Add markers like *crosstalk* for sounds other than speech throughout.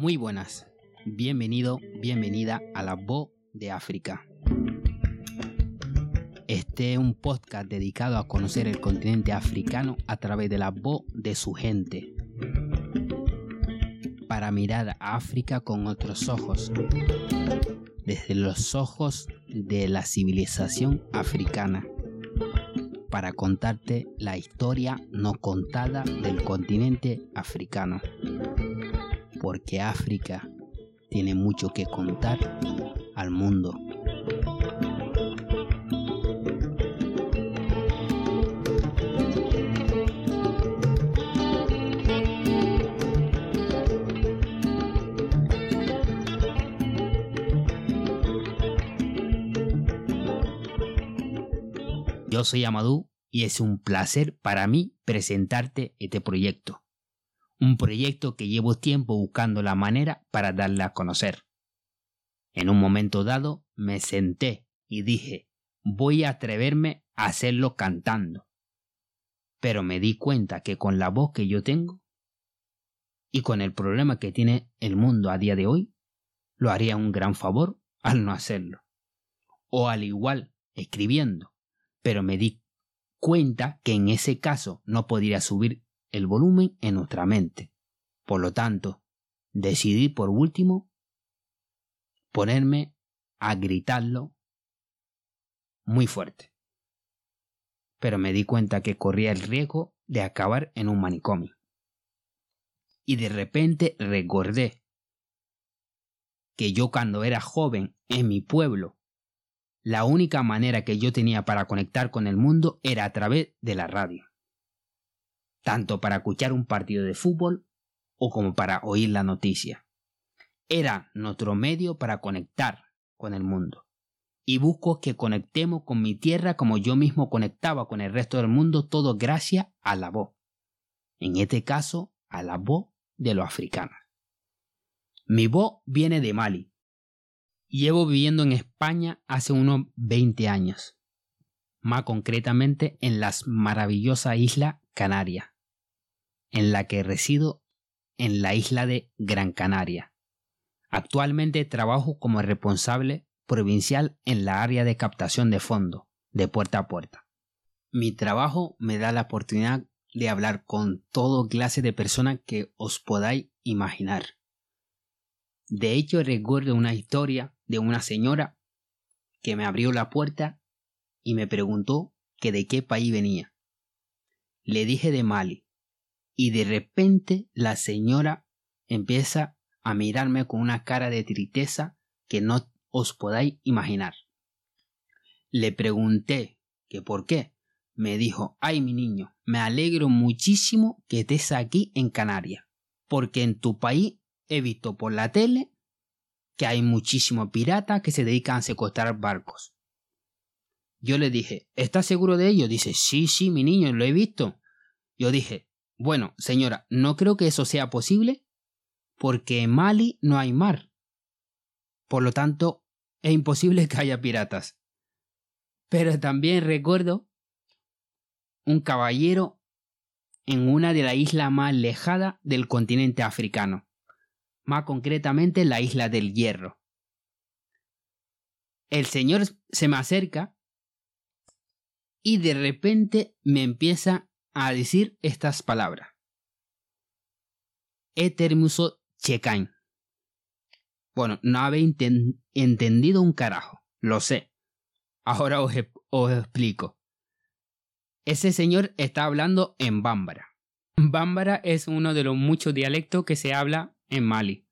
Muy buenas, bienvenido, bienvenida a la voz de África. Este es un podcast dedicado a conocer el continente africano a través de la voz de su gente. Para mirar a África con otros ojos, desde los ojos de la civilización africana, para contarte la historia no contada del continente africano porque África tiene mucho que contar al mundo. Yo soy Amadou y es un placer para mí presentarte este proyecto un proyecto que llevo tiempo buscando la manera para darle a conocer. En un momento dado me senté y dije, voy a atreverme a hacerlo cantando. Pero me di cuenta que con la voz que yo tengo y con el problema que tiene el mundo a día de hoy, lo haría un gran favor al no hacerlo. O al igual, escribiendo. Pero me di cuenta que en ese caso no podría subir el volumen en nuestra mente. Por lo tanto, decidí por último ponerme a gritarlo muy fuerte. Pero me di cuenta que corría el riesgo de acabar en un manicomio. Y de repente recordé que yo cuando era joven en mi pueblo, la única manera que yo tenía para conectar con el mundo era a través de la radio tanto para escuchar un partido de fútbol o como para oír la noticia. Era nuestro medio para conectar con el mundo. Y busco que conectemos con mi tierra como yo mismo conectaba con el resto del mundo, todo gracias a la voz. En este caso, a la voz de los africanos. Mi voz viene de Mali. Llevo viviendo en España hace unos 20 años. Más concretamente en las maravillosas Islas Canarias en la que resido en la isla de Gran Canaria. Actualmente trabajo como responsable provincial en la área de captación de fondos, de puerta a puerta. Mi trabajo me da la oportunidad de hablar con todo clase de personas que os podáis imaginar. De hecho, recuerdo una historia de una señora que me abrió la puerta y me preguntó que de qué país venía. Le dije de Mali y de repente la señora empieza a mirarme con una cara de tristeza que no os podáis imaginar. Le pregunté que por qué. Me dijo, ay mi niño, me alegro muchísimo que estés aquí en Canarias, porque en tu país he visto por la tele que hay muchísimos piratas que se dedican a secuestrar barcos. Yo le dije, ¿estás seguro de ello? Dice, sí, sí, mi niño, lo he visto. Yo dije, bueno, señora, no creo que eso sea posible porque en Mali no hay mar. Por lo tanto, es imposible que haya piratas. Pero también recuerdo un caballero en una de las islas más alejadas del continente africano, más concretamente la isla del Hierro. El señor se me acerca y de repente me empieza a decir estas palabras. Etermuso checain. Bueno, no habéis entendido un carajo, lo sé. Ahora os, os explico. Ese señor está hablando en bámbara. Bámbara es uno de los muchos dialectos que se habla en Mali.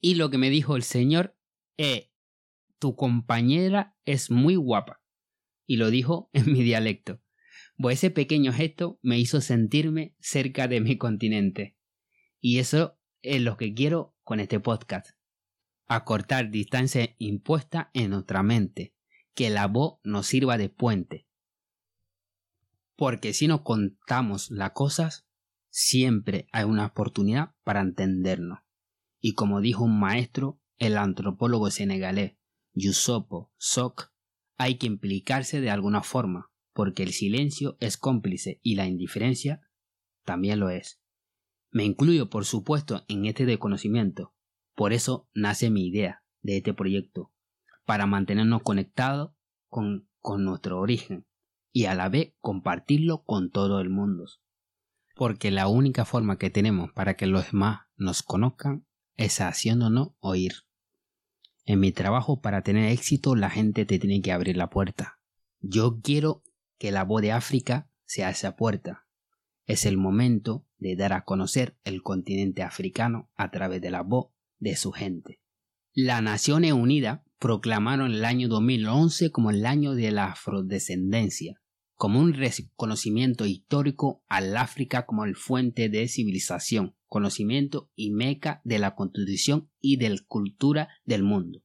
Y lo que me dijo el señor es, tu compañera es muy guapa. Y lo dijo en mi dialecto. Pues ese pequeño gesto me hizo sentirme cerca de mi continente. Y eso es lo que quiero con este podcast. Acortar distancia impuesta en nuestra mente. Que la voz nos sirva de puente. Porque si nos contamos las cosas, siempre hay una oportunidad para entendernos. Y como dijo un maestro, el antropólogo senegalés Yusopo Sok, hay que implicarse de alguna forma, porque el silencio es cómplice y la indiferencia también lo es. Me incluyo, por supuesto, en este desconocimiento. Por eso nace mi idea de este proyecto, para mantenernos conectados con, con nuestro origen y a la vez compartirlo con todo el mundo. Porque la única forma que tenemos para que los demás nos conozcan es haciéndonos oír. En mi trabajo para tener éxito la gente te tiene que abrir la puerta. Yo quiero que la voz de África sea esa puerta. Es el momento de dar a conocer el continente africano a través de la voz de su gente. Las Naciones Unidas proclamaron el año 2011 como el año de la afrodescendencia, como un reconocimiento histórico al África como el fuente de civilización, conocimiento y meca de la constitución y de la cultura del mundo.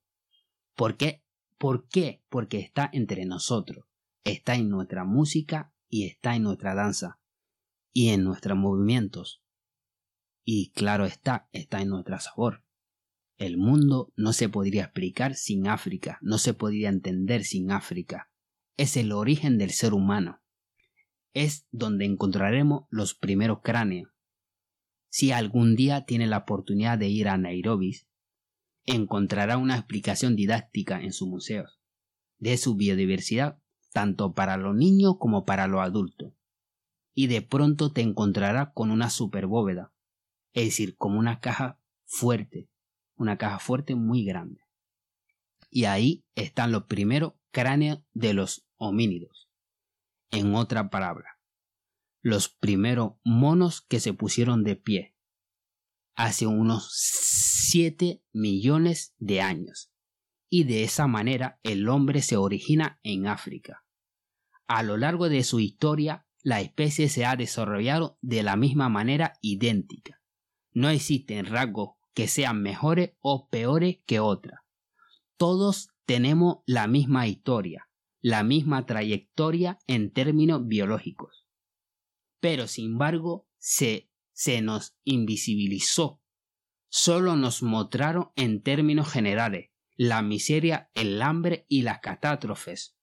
¿Por qué? ¿Por qué? Porque está entre nosotros, está en nuestra música y está en nuestra danza y en nuestros movimientos. Y claro está, está en nuestro sabor. El mundo no se podría explicar sin África, no se podría entender sin África. Es el origen del ser humano. Es donde encontraremos los primeros cráneos, si algún día tiene la oportunidad de ir a Nairobi, encontrará una explicación didáctica en sus museos de su biodiversidad, tanto para los niños como para los adultos. Y de pronto te encontrará con una superbóveda, es decir, como una caja fuerte, una caja fuerte muy grande. Y ahí están los primeros cráneos de los homínidos. En otra palabra, los primeros monos que se pusieron de pie hace unos 7 millones de años. Y de esa manera el hombre se origina en África. A lo largo de su historia, la especie se ha desarrollado de la misma manera idéntica. No existen rasgos que sean mejores o peores que otra. Todos tenemos la misma historia, la misma trayectoria en términos biológicos pero sin embargo se, se nos invisibilizó. Solo nos mostraron en términos generales la miseria, el hambre y las catástrofes.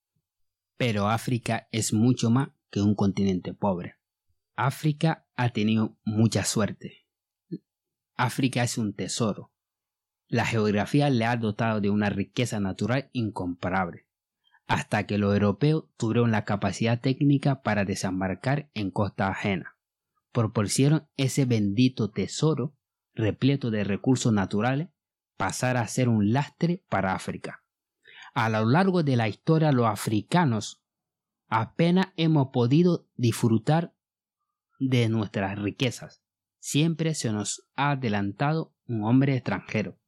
Pero África es mucho más que un continente pobre. África ha tenido mucha suerte. África es un tesoro. La geografía le ha dotado de una riqueza natural incomparable hasta que los europeos tuvieron la capacidad técnica para desembarcar en costa ajena. Proporcionaron ese bendito tesoro, repleto de recursos naturales, pasar a ser un lastre para África. A lo largo de la historia los africanos apenas hemos podido disfrutar de nuestras riquezas. Siempre se nos ha adelantado un hombre extranjero.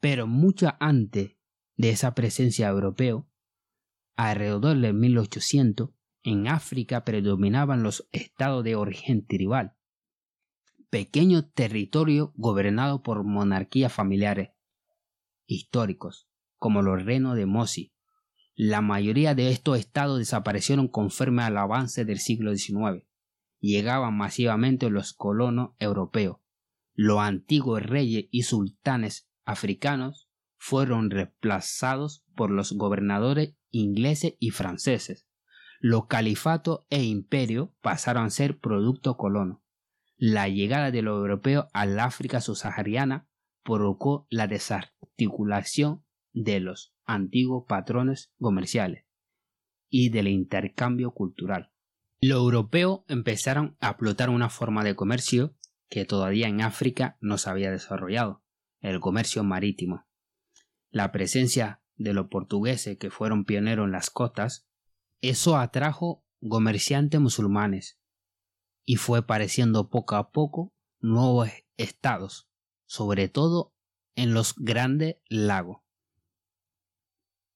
Pero mucho antes de esa presencia europea, Alrededor de 1800, en África predominaban los estados de origen tribal, pequeños territorios gobernados por monarquías familiares históricos, como los reinos de Mosi. La mayoría de estos estados desaparecieron conforme al avance del siglo XIX. Llegaban masivamente los colonos europeos. Los antiguos reyes y sultanes africanos fueron reemplazados por los gobernadores ingleses y franceses. Los califatos e imperios pasaron a ser producto colono. La llegada de los europeos al África subsahariana provocó la desarticulación de los antiguos patrones comerciales y del intercambio cultural. Los europeos empezaron a explotar una forma de comercio que todavía en África no se había desarrollado, el comercio marítimo. La presencia de los portugueses que fueron pioneros en las costas, eso atrajo comerciantes musulmanes y fue apareciendo poco a poco nuevos estados, sobre todo en los grandes lagos.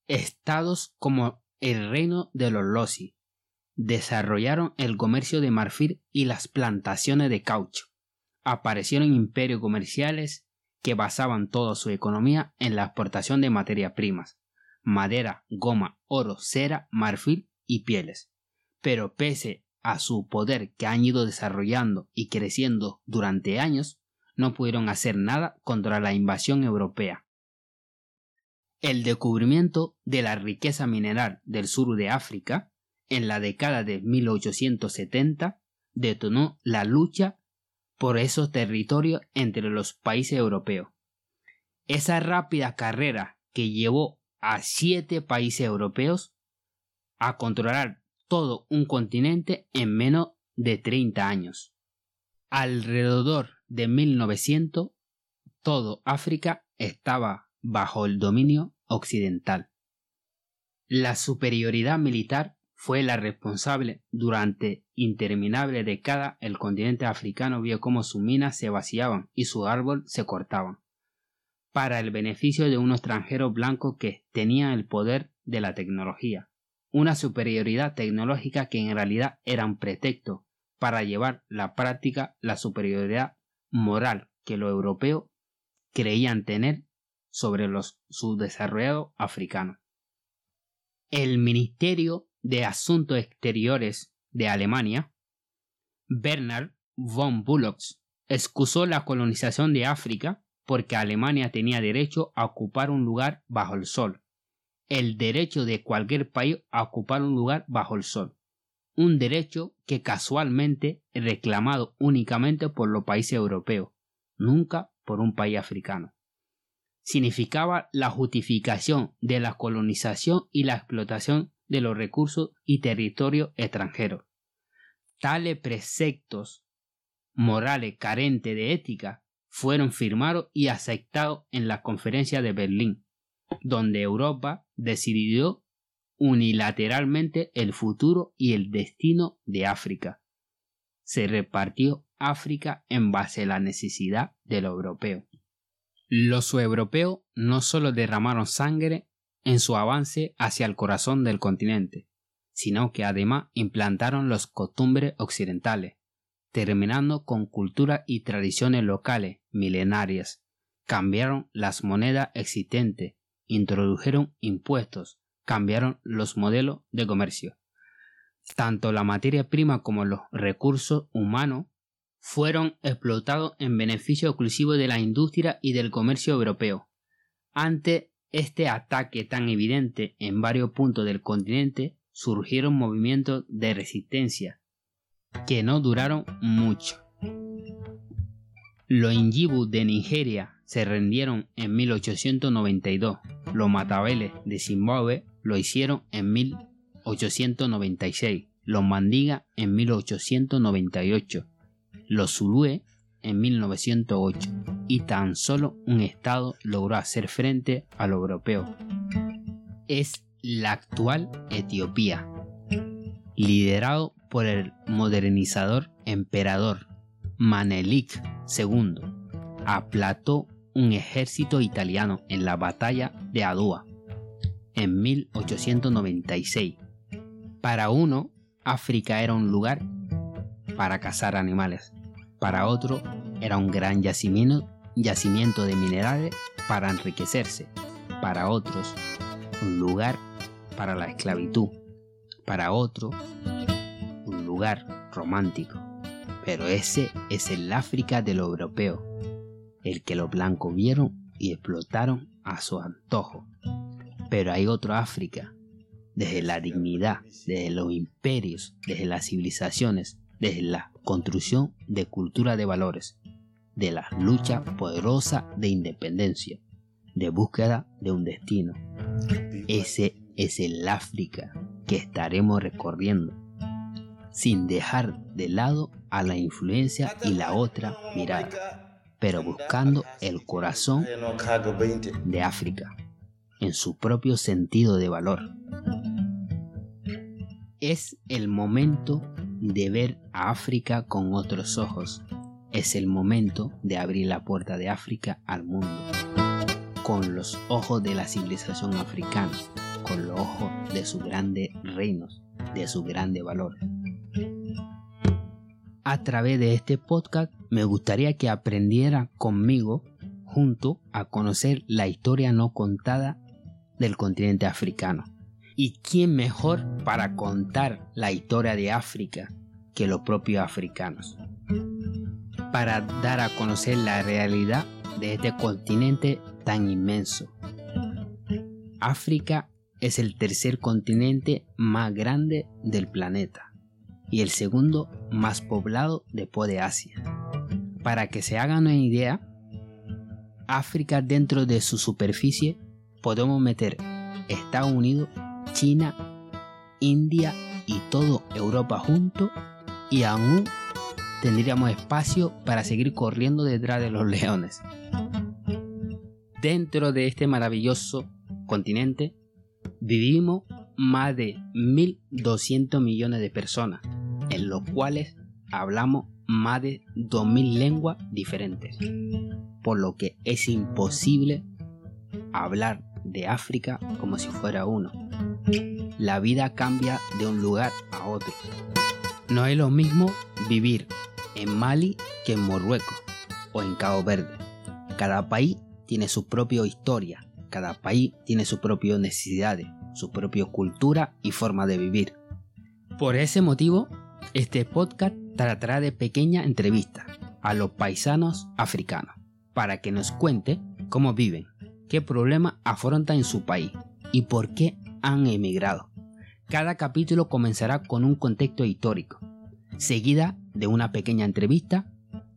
Estados como el reino de los Losi desarrollaron el comercio de marfil y las plantaciones de caucho. Aparecieron imperios comerciales que basaban toda su economía en la exportación de materias primas, madera, goma, oro, cera, marfil y pieles. Pero pese a su poder que han ido desarrollando y creciendo durante años, no pudieron hacer nada contra la invasión europea. El descubrimiento de la riqueza mineral del sur de África en la década de 1870 detonó la lucha por esos territorios entre los países europeos. Esa rápida carrera que llevó a siete países europeos a controlar todo un continente en menos de 30 años. Alrededor de 1900, todo África estaba bajo el dominio occidental. La superioridad militar fue la responsable durante interminables décadas el continente africano vio cómo sus minas se vaciaban y su árbol se cortaban para el beneficio de unos extranjeros blancos que tenían el poder de la tecnología, una superioridad tecnológica que en realidad era un pretexto para llevar la práctica la superioridad moral que los europeos creían tener sobre los subdesarrollados africanos. El Ministerio de Asuntos Exteriores de Alemania, Bernard von Bullock, excusó la colonización de África porque Alemania tenía derecho a ocupar un lugar bajo el sol, el derecho de cualquier país a ocupar un lugar bajo el sol, un derecho que casualmente reclamado únicamente por los países europeos, nunca por un país africano. Significaba la justificación de la colonización y la explotación de los recursos y territorios extranjeros. Tales preceptos morales carentes de ética fueron firmados y aceptados en la conferencia de Berlín, donde Europa decidió unilateralmente el futuro y el destino de África. Se repartió África en base a la necesidad de lo europeo. Los europeos no solo derramaron sangre en su avance hacia el corazón del continente, sino que además implantaron las costumbres occidentales, terminando con cultura y tradiciones locales milenarias, cambiaron las monedas existentes, introdujeron impuestos, cambiaron los modelos de comercio. Tanto la materia prima como los recursos humanos fueron explotados en beneficio exclusivo de la industria y del comercio europeo. Ante este ataque tan evidente en varios puntos del continente, surgieron movimientos de resistencia que no duraron mucho. Los Injibu de Nigeria se rendieron en 1892. Los Matabeles de Zimbabue lo hicieron en 1896. Los Mandiga en 1898. Los Zulúe en 1908. Y tan solo un estado logró hacer frente a lo europeo. Es la actual Etiopía, liderado por el modernizador emperador Manelik II, aplató un ejército italiano en la batalla de Adua en 1896. Para uno, África era un lugar para cazar animales. Para otro, era un gran yacimiento, de minerales para enriquecerse. Para otros, un lugar para la esclavitud. Para otro, lugar romántico. Pero ese es el África de lo europeo, el que los blancos vieron y explotaron a su antojo. Pero hay otro África, desde la dignidad, desde los imperios, desde las civilizaciones, desde la construcción de cultura de valores, de la lucha poderosa de independencia, de búsqueda de un destino. Ese es el África que estaremos recorriendo sin dejar de lado a la influencia y la otra mirada, pero buscando el corazón de África en su propio sentido de valor. Es el momento de ver a África con otros ojos. Es el momento de abrir la puerta de África al mundo, con los ojos de la civilización africana, con los ojos de sus grandes reinos, de su grande valor a través de este podcast me gustaría que aprendiera conmigo junto a conocer la historia no contada del continente africano. ¿Y quién mejor para contar la historia de África que los propios africanos? Para dar a conocer la realidad de este continente tan inmenso. África es el tercer continente más grande del planeta y el segundo más poblado después de Asia. Para que se hagan una idea, África dentro de su superficie podemos meter Estados Unidos, China, India y todo Europa junto y aún tendríamos espacio para seguir corriendo detrás de los *laughs* leones. Dentro de este maravilloso continente vivimos más de 1.200 millones de personas, en los cuales hablamos más de 2.000 lenguas diferentes, por lo que es imposible hablar de África como si fuera uno. La vida cambia de un lugar a otro. No es lo mismo vivir en Mali que en Marruecos o en Cabo Verde. Cada país tiene su propia historia, cada país tiene sus propias necesidades, su propia cultura y forma de vivir. Por ese motivo, este podcast tratará de pequeñas entrevistas a los paisanos africanos para que nos cuente cómo viven, qué problemas afrontan en su país y por qué han emigrado. Cada capítulo comenzará con un contexto histórico, seguida de una pequeña entrevista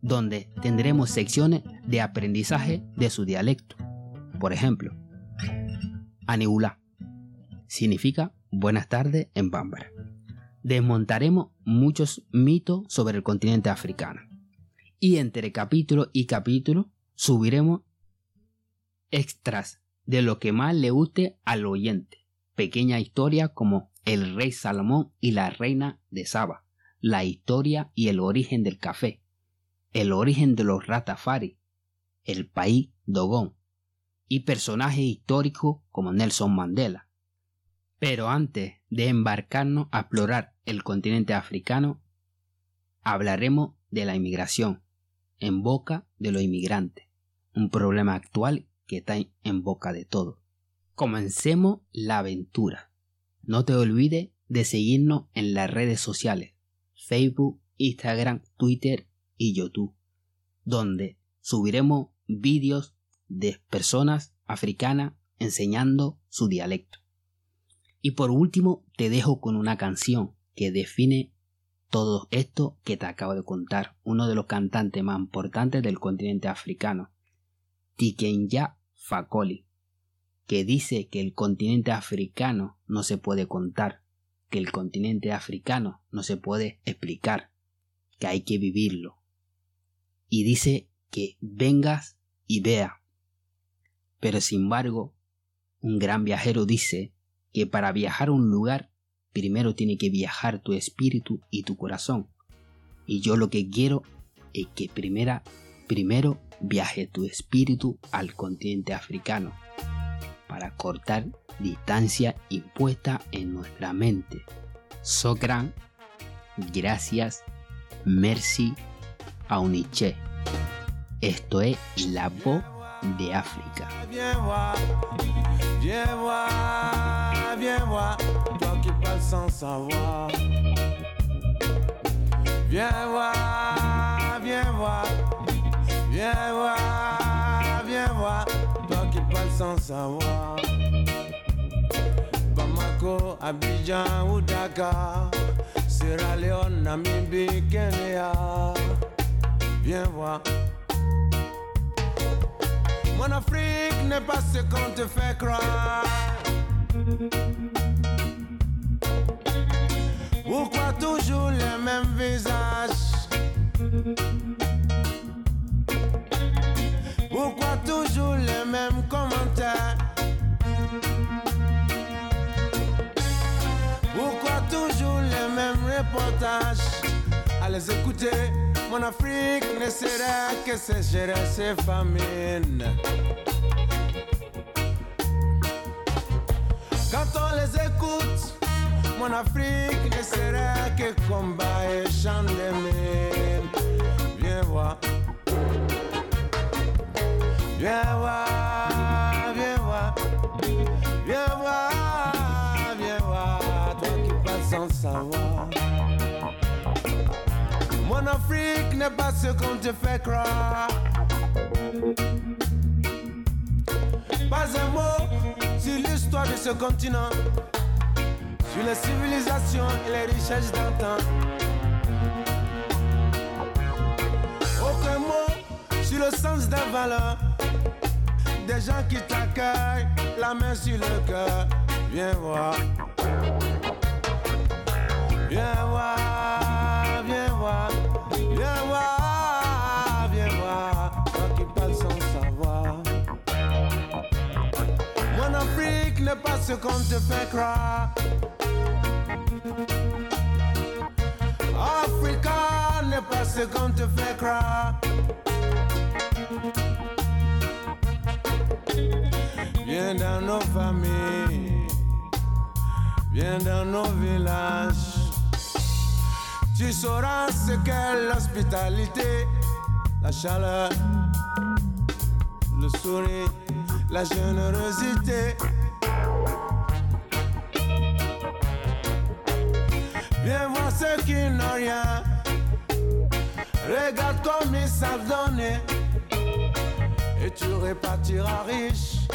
donde tendremos secciones de aprendizaje de su dialecto. Por ejemplo, Aniula significa buenas tardes en bámbara. Desmontaremos muchos mitos sobre el continente africano. Y entre capítulo y capítulo subiremos extras de lo que más le guste al oyente. Pequeña historia como el rey Salomón y la reina de Saba, la historia y el origen del café, el origen de los ratafari, el país Dogón y personajes históricos como Nelson Mandela. Pero antes de embarcarnos a explorar el continente africano, hablaremos de la inmigración en boca de los inmigrantes, un problema actual que está en boca de todo. Comencemos la aventura. No te olvides de seguirnos en las redes sociales, Facebook, Instagram, Twitter y YouTube donde subiremos vídeos de personas africanas enseñando su dialecto. Y por último, te dejo con una canción que define todo esto que te acabo de contar, uno de los cantantes más importantes del continente africano, Tikenya Fakoli, que dice que el continente africano no se puede contar, que el continente africano no se puede explicar, que hay que vivirlo, y dice que vengas y vea. Pero sin embargo, un gran viajero dice que para viajar a un lugar primero tiene que viajar tu espíritu y tu corazón. Y yo lo que quiero es que primera, primero viaje tu espíritu al continente africano para cortar distancia impuesta en nuestra mente. Sokran, gracias, merci, Auniche. Esto es la voz de África. Viens voir, viens voir, viens voir, toi qui parles sans savoir. Viens voir, viens voir, viens voir, viens voir, toi qui parles sans savoir. Bamako, Abidjan ou Sierra Leone, Namibie, Kenya. viens voir. Mon Afrique n'est pas ce qu'on te fait croire. Pourquoi toujours les mêmes visages? Pourquoi toujours les mêmes commentaires? Pourquoi toujours les mêmes reportages? À les écouter mon Afrique ne sera que sécheresse et famine. Quand on les écoute, mon Afrique ne sera que combat et chant de. Viens voir. Viens voir, viens voir. Viens voir, viens voir. Toi qui passes sans savoir. Mon Afrique n'est pas ce qu'on te fait croire. Pas un mot sur l'histoire de ce continent, sur les civilisations et les richesses d'antan. Aucun mot le sens des valeurs. Des gens qui t'accueillent, la main sur le cœur. Viens voir, viens voir, viens voir, viens voir. Toi qui parles sans savoir. Mon Afrique n'est pas ce qu'on te fait croire. Africa n'est pas ce qu'on te fait croire. Viens dans nos familles, viens dans nos villages. Tu sauras ce qu'est l'hospitalité, la chaleur, le sourire, la générosité. Viens voir ceux qui n'ont rien. Regarde comme ils savent donner. Et tu repartiras riche.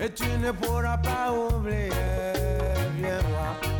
Et tu ne pourras pas oublier. Viens voir.